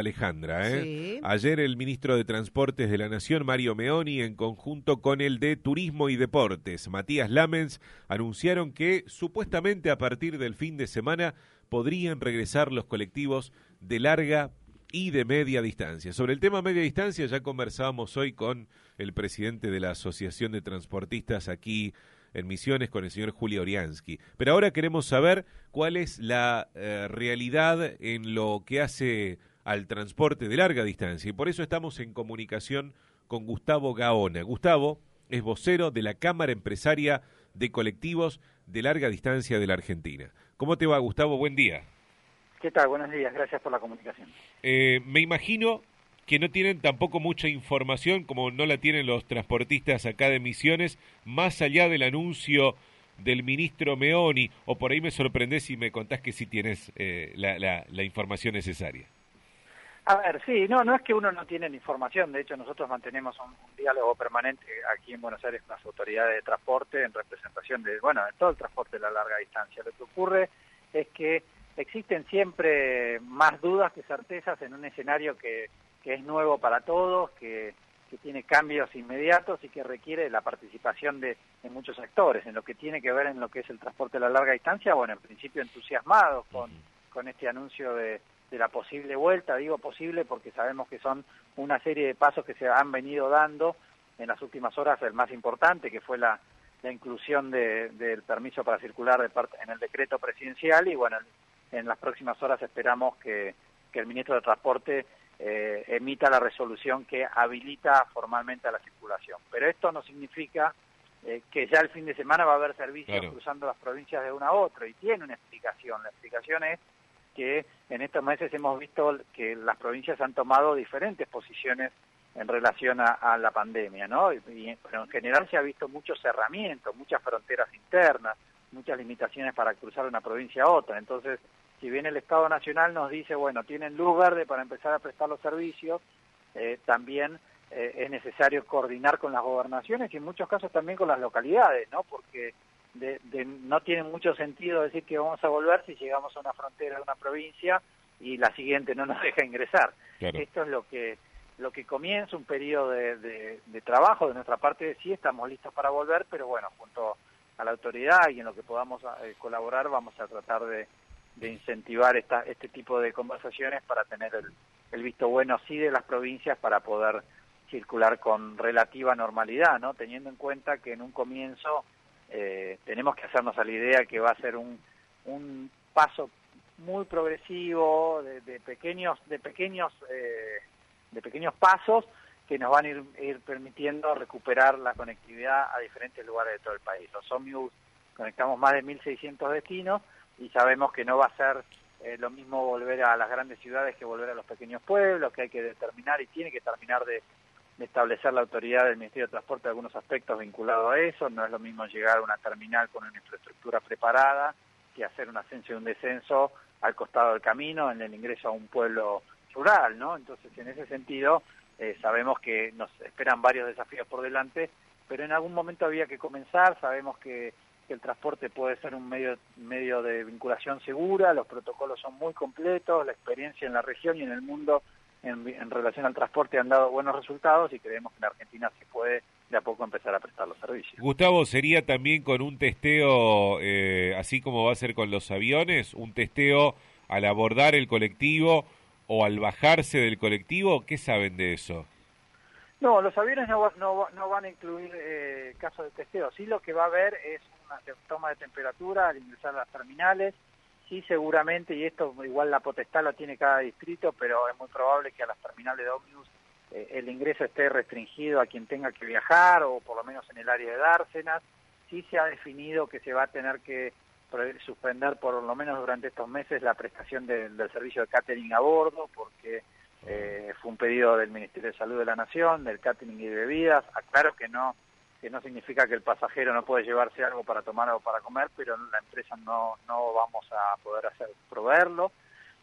Alejandra, ¿eh? Sí. Ayer el ministro de Transportes de la Nación, Mario Meoni, en conjunto con el de Turismo y Deportes, Matías Lamens, anunciaron que supuestamente a partir del fin de semana podrían regresar los colectivos de larga y de media distancia. Sobre el tema media distancia ya conversábamos hoy con el presidente de la Asociación de Transportistas aquí en Misiones con el señor Julio Oriansky. Pero ahora queremos saber cuál es la eh, realidad en lo que hace al transporte de larga distancia y por eso estamos en comunicación con Gustavo Gaona. Gustavo es vocero de la Cámara Empresaria de Colectivos de Larga Distancia de la Argentina. ¿Cómo te va, Gustavo? Buen día. ¿Qué tal? Buenos días, gracias por la comunicación. Eh, me imagino que no tienen tampoco mucha información, como no la tienen los transportistas acá de Misiones, más allá del anuncio del ministro Meoni, o por ahí me sorprendés si me contás que sí tienes eh, la, la, la información necesaria. A ver, sí, no, no es que uno no tiene la información, de hecho nosotros mantenemos un, un, diálogo permanente aquí en Buenos Aires con las autoridades de transporte en representación de, bueno, de todo el transporte de la larga distancia. Lo que ocurre es que existen siempre más dudas que certezas en un escenario que, que es nuevo para todos, que, que tiene cambios inmediatos y que requiere la participación de, de muchos actores. En lo que tiene que ver en lo que es el transporte de la larga distancia, bueno, en principio entusiasmados con, con este anuncio de de la posible vuelta, digo posible porque sabemos que son una serie de pasos que se han venido dando en las últimas horas, el más importante que fue la, la inclusión de, del permiso para circular de parte, en el decreto presidencial y bueno, en las próximas horas esperamos que, que el ministro de Transporte eh, emita la resolución que habilita formalmente a la circulación. Pero esto no significa eh, que ya el fin de semana va a haber servicios claro. cruzando las provincias de una a otra y tiene una explicación. La explicación es que en estos meses hemos visto que las provincias han tomado diferentes posiciones en relación a, a la pandemia, ¿no? Y, pero en general se ha visto muchos cerramientos, muchas fronteras internas, muchas limitaciones para cruzar una provincia a otra. Entonces, si bien el Estado Nacional nos dice, bueno, tienen luz verde para empezar a prestar los servicios, eh, también eh, es necesario coordinar con las gobernaciones y en muchos casos también con las localidades, ¿no? Porque de, de, no tiene mucho sentido decir que vamos a volver si llegamos a una frontera de una provincia y la siguiente no nos deja ingresar. Claro. Esto es lo que lo que comienza un periodo de, de, de, trabajo de nuestra parte, sí estamos listos para volver, pero bueno, junto a la autoridad y en lo que podamos eh, colaborar vamos a tratar de, de incentivar esta, este tipo de conversaciones para tener el, el visto bueno sí de las provincias para poder circular con relativa normalidad, ¿no? Teniendo en cuenta que en un comienzo eh, tenemos que hacernos a la idea que va a ser un, un paso muy progresivo de, pequeños de pequeños eh, de pequeños pasos que nos van a ir, ir, permitiendo recuperar la conectividad a diferentes lugares de todo el país. Los ómnibus conectamos más de 1.600 destinos y sabemos que no va a ser eh, lo mismo volver a las grandes ciudades que volver a los pequeños pueblos, que hay que determinar y tiene que terminar de establecer la autoridad del Ministerio de Transporte algunos aspectos vinculados a eso. No es lo mismo llegar a una terminal con una infraestructura preparada que hacer un ascenso y un descenso al costado del camino en el ingreso a un pueblo rural, ¿no? Entonces, en ese sentido, eh, sabemos que nos esperan varios desafíos por delante, pero en algún momento había que comenzar. Sabemos que, que el transporte puede ser un medio, medio de vinculación segura, los protocolos son muy completos, la experiencia en la región y en el mundo en, en, relación al transporte han dado buenos resultados y creemos que en Argentina se puede de a poco empezar a prestar los servicios. Gustavo, ¿sería también con un testeo, eh, así como va a ser con los aviones, un testeo al abordar el colectivo o al bajarse del colectivo? ¿Qué saben de eso? No, los aviones no, no, no van a incluir eh, casos de testeo. Sí lo que va a haber es una toma de temperatura al ingresar a las terminales, sí seguramente, y esto igual la potestad la tiene cada distrito, pero es muy probable que a las terminales de ómnibus eh, el ingreso esté restringido a quien tenga que viajar o por lo menos en el área de Dársenas. Sí se ha definido que se va a tener que suspender por lo menos durante estos meses la prestación de, del servicio de catering a bordo porque eh, fue un pedido del Ministerio de Salud de la Nación, del catering y de bebidas. Aclaro que no que no significa que el pasajero no puede llevarse algo para tomar o para comer, pero la empresa no, no vamos a poder hacer proveerlo.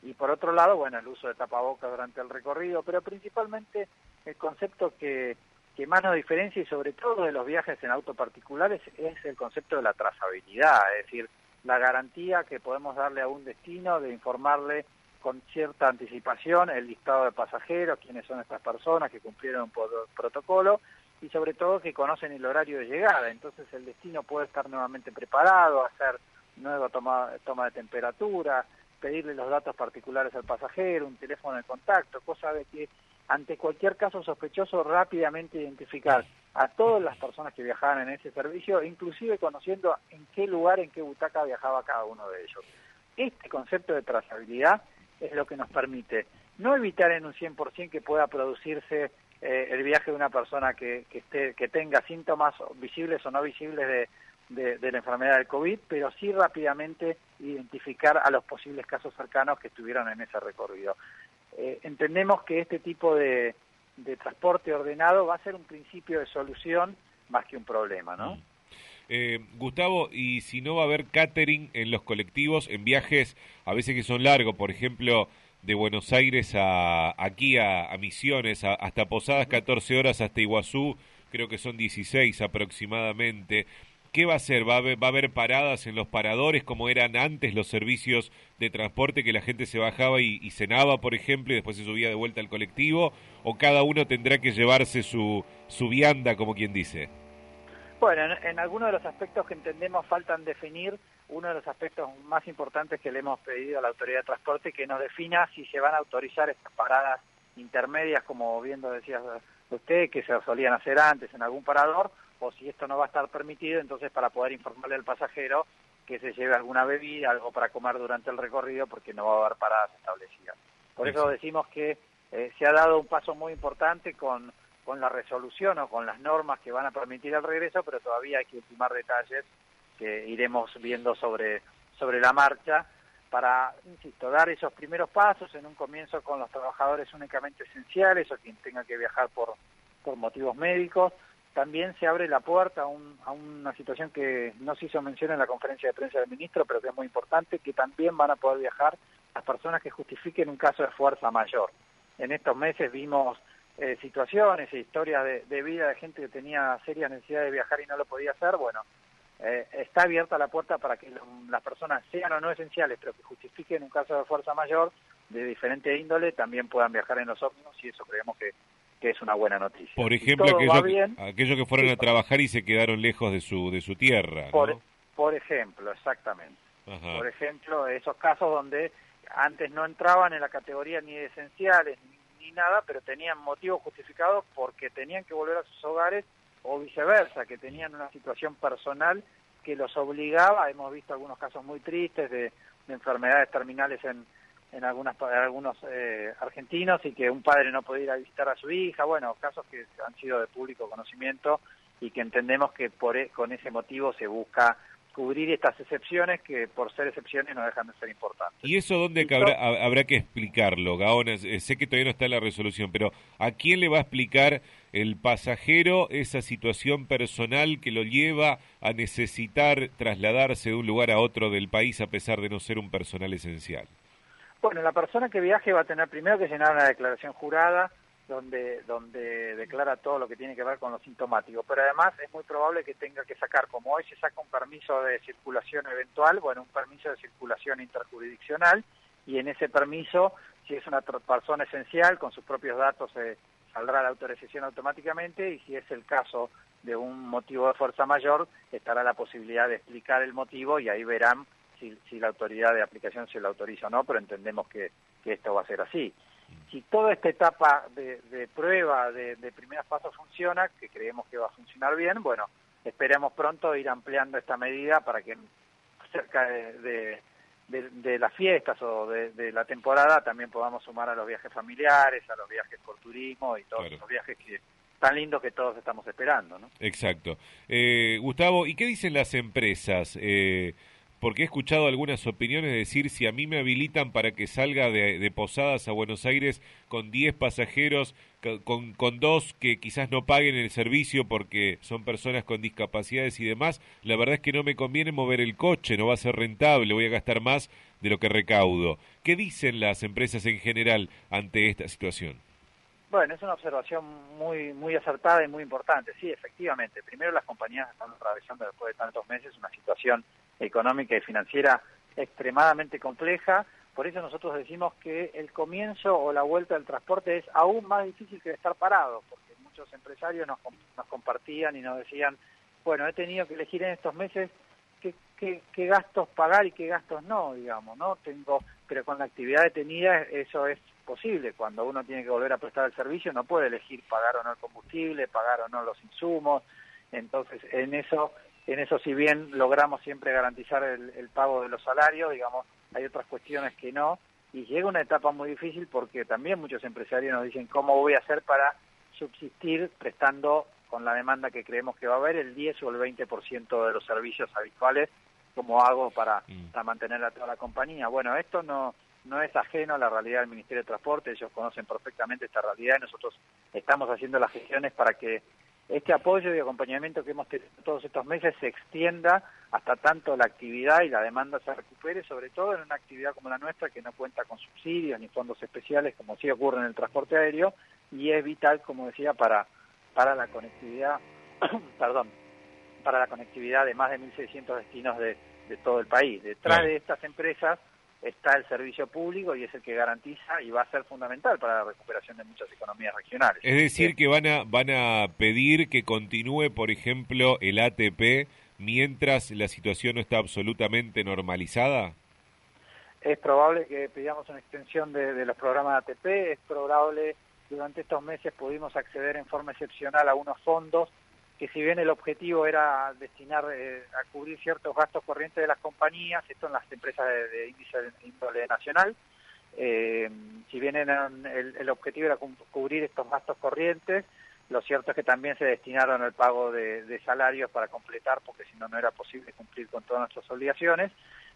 Y por otro lado, bueno, el uso de tapabocas durante el recorrido, pero principalmente el concepto que, que más nos diferencia y sobre todo de los viajes en auto particulares es el concepto de la trazabilidad, es decir, la garantía que podemos darle a un destino de informarle con cierta anticipación el listado de pasajeros, quiénes son estas personas que cumplieron un protocolo y sobre todo que conocen el horario de llegada. Entonces el destino puede estar nuevamente preparado, hacer nueva toma, toma de temperatura, pedirle los datos particulares al pasajero, un teléfono de contacto, cosa de que ante cualquier caso sospechoso rápidamente identificar a todas las personas que viajaban en ese servicio, inclusive conociendo en qué lugar, en qué butaca viajaba cada uno de ellos. Este concepto de trazabilidad es lo que nos permite no evitar en un 100% que pueda producirse eh, el viaje de una persona que, que, esté, que tenga síntomas visibles o no visibles de, de, la enfermedad del COVID, pero sí rápidamente identificar a los posibles casos cercanos que estuvieron en ese recorrido. Eh, entendemos que este tipo de, de, transporte ordenado va a ser un principio de solución más que un problema, ¿no? Mm. Eh, Gustavo, ¿y si no va a haber catering en los colectivos en viajes a veces que son largos? Por ejemplo, de Buenos Aires a aquí a, Misiones, hasta Posadas 14 horas, hasta Iguazú, creo que son 16 aproximadamente. ¿Qué va a hacer? ¿Va a, haber, ¿Va a haber paradas en los paradores como eran antes los servicios de transporte que la gente se bajaba y, cenaba, por ejemplo, y después se subía de vuelta al colectivo? ¿O cada uno tendrá que llevarse su, su vianda, como quien dice? Bueno, en, algunos de los aspectos que entendemos faltan definir, uno de los aspectos más importantes que le hemos pedido a la Autoridad de Transporte que nos defina si se van a autorizar estas paradas intermedias, como viendo decía usted, que se solían hacer antes en algún parador, o si esto no va a estar permitido, entonces para poder informarle al pasajero que se lleve alguna bebida, algo para comer durante el recorrido, porque no va a haber paradas establecidas. Por eso decimos que eh, se ha dado un paso muy importante con con la resolución o con las normas que van a permitir el regreso, pero todavía hay que ultimar detalles que iremos viendo sobre, sobre la marcha para, insisto, dar esos primeros pasos en un comienzo con los trabajadores únicamente esenciales o quien tenga que viajar por, por motivos médicos. También se abre la puerta a, un, a una situación que no se hizo mención en la conferencia de prensa del ministro, pero que es muy importante, que también van a poder viajar las personas que justifiquen un caso de fuerza mayor. En estos meses vimos eh, situaciones e historias de, vida de gente que tenía serias necesidades de viajar y no lo podía hacer, bueno, eh, está abierta la puerta para que las personas sean o no esenciales, pero que justifiquen un caso de fuerza mayor de diferente índole, también puedan viajar en los ómnibus y eso creemos que, que es una buena noticia. Por ejemplo, aquellos, que fueron a trabajar y se quedaron lejos de su, de su tierra. Por, por ejemplo, exactamente. Por ejemplo, esos casos donde antes no entraban en la categoría ni de esenciales ni nada, pero tenían motivos justificados porque tenían que volver a sus hogares o viceversa, que tenían una situación personal que los obligaba, hemos visto algunos casos muy tristes de, enfermedades terminales en, en, algunas, algunos eh, argentinos y que un padre no podía ir a visitar a su hija, bueno, casos que han sido de público conocimiento y que entendemos que por, e, con ese motivo se busca cubrir estas excepciones que por ser excepciones no dejan de ser importantes. ¿Y eso dónde habrá, que explicarlo, Gaona? Eh, sé que todavía no está en la resolución, pero ¿a quién le va a explicar el pasajero esa situación personal que lo lleva a necesitar trasladarse de un lugar a otro del país a pesar de no ser un personal esencial? Bueno, la persona que viaje va a tener primero que llenar una declaración jurada, donde, donde declara todo lo que tiene que ver con lo sintomático. Pero además es muy probable que tenga que sacar, como hoy se saca un permiso de circulación eventual, bueno, un permiso de circulación interjurisdiccional, y en ese permiso, si es una persona esencial, con sus propios datos eh, saldrá la autorización automáticamente, y si es el caso de un motivo de fuerza mayor, estará la posibilidad de explicar el motivo y ahí verán si, si la autoridad de aplicación se lo autoriza o no, pero entendemos que esto va a ser así si toda esta etapa de, prueba de, de primeras pasos funciona, que creemos que va a funcionar bien, bueno, esperemos pronto ir ampliando esta medida para que cerca de, de las fiestas o de, la temporada también podamos sumar a los viajes familiares, a los viajes por turismo y todos los viajes que tan lindos que todos estamos esperando. ¿no? Exacto. Eh, Gustavo, ¿y qué dicen las empresas? Eh, porque he escuchado algunas opiniones decir si a mí me habilitan para que salga de, Posadas a Buenos Aires con 10 pasajeros, con, con, dos que quizás no paguen el servicio porque son personas con discapacidades y demás, la verdad es que no me conviene mover el coche, no va a ser rentable, voy a gastar más de lo que recaudo. ¿Qué dicen las empresas en general ante esta situación? Bueno, es una observación muy muy acertada y muy importante. Sí, efectivamente. Primero, las compañías están atravesando después de tantos meses una situación económica y financiera extremadamente compleja, Por eso nosotros decimos que el comienzo o la vuelta del transporte es aún más difícil que estar parado, porque muchos empresarios nos, nos compartían y nos decían, bueno, he tenido que elegir en estos meses qué, qué, qué, gastos pagar y qué gastos no, digamos, ¿no? Tengo, pero con la actividad detenida eso es posible. Cuando uno tiene que volver a prestar el servicio no puede elegir pagar o no el combustible, pagar o no los insumos. Entonces, en eso, en eso si bien logramos siempre garantizar el, el pago de los salarios, digamos, hay otras cuestiones que no. Y llega una etapa muy difícil porque también muchos empresarios nos dicen cómo voy a hacer para subsistir prestando con la demanda que creemos que va a haber el 10 o el 20% de los servicios habituales, como hago para, mm. para mantener a toda la compañía. Bueno, esto no, no es ajeno a la realidad del Ministerio de Transporte, ellos conocen perfectamente esta realidad y nosotros estamos haciendo las gestiones para que este apoyo y acompañamiento que hemos tenido todos estos meses se extienda hasta tanto la actividad y la demanda se recupere, sobre todo en una actividad como la nuestra que no cuenta con subsidios ni fondos especiales como sí ocurre en el transporte aéreo y es vital, como decía, para para la conectividad, perdón, para la conectividad de más de 1.600 destinos de, de todo el país. Detrás de estas empresas está el servicio público y es el que garantiza y va a ser fundamental para la recuperación de muchas economías regionales. Es decir, que van a, van a pedir que continúe, por ejemplo, el ATP mientras la situación no está absolutamente normalizada. Es probable que pidamos una extensión de, de los programas de ATP, es probable durante estos meses pudimos acceder en forma excepcional a unos fondos que si bien el objetivo era destinar eh, a cubrir ciertos gastos corrientes de las compañías, esto en las empresas de, índice de índole nacional, eh, si bien el, objetivo era cubrir estos gastos corrientes, lo cierto es que también se destinaron al pago de, salarios para completar, porque si no, no era posible cumplir con todas nuestras obligaciones.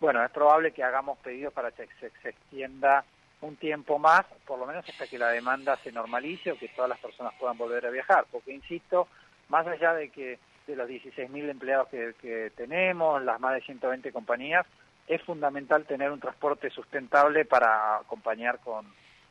Bueno, es probable que hagamos pedidos para que se extienda un tiempo más, por lo menos hasta que la demanda se normalice o que todas las personas puedan volver a viajar, porque insisto, más allá de que de los 16.000 empleados que, tenemos, las más de 120 compañías, es fundamental tener un transporte sustentable para acompañar con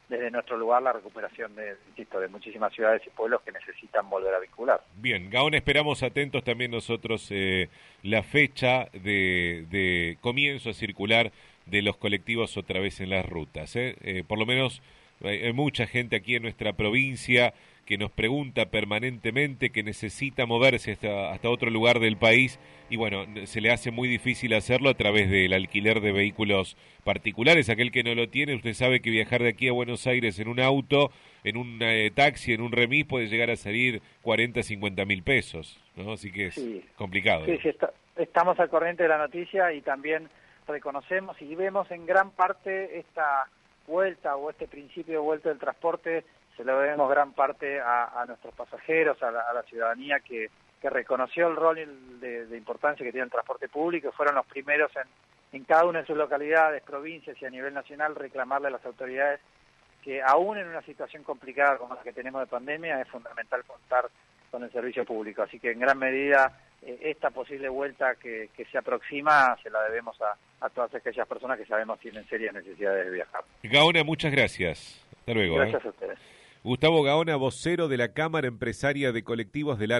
desde nuestro lugar la recuperación de, insisto, de muchísimas ciudades y pueblos que necesitan volver a vincular. Bien, Gaón, esperamos atentos también nosotros eh, la fecha de, de comienzo a circular de los colectivos otra vez en las rutas. ¿eh? Eh, por lo menos hay mucha gente aquí en nuestra provincia que nos pregunta permanentemente, que necesita moverse hasta, hasta otro lugar del país y bueno, se le hace muy difícil hacerlo a través del alquiler de vehículos particulares. Aquel que no lo tiene, usted sabe que viajar de aquí a Buenos Aires en un auto, en un eh, taxi, en un remis puede llegar a salir 40, 50 mil pesos, ¿no? Así que es complicado. Sí, sí, estamos al corriente de la noticia y también reconocemos y vemos en gran parte esta vuelta o este principio de vuelta del transporte, se lo debemos gran parte a, nuestros pasajeros, a la, ciudadanía que, que, reconoció el rol de, de, importancia que tiene el transporte público, fueron los primeros en, en cada una de sus localidades, provincias y a nivel nacional reclamarle a las autoridades que aún en una situación complicada como la que tenemos de pandemia es fundamental contar con el servicio público. Así que en gran medida eh, esta posible vuelta que, que, se aproxima se la debemos a, a, todas aquellas personas que sabemos tienen serias necesidades de viajar. Gaona, muchas gracias. Hasta luego. Gracias ¿eh? a ustedes. Gustavo Gaona, vocero de la Cámara Empresaria de Colectivos de Larga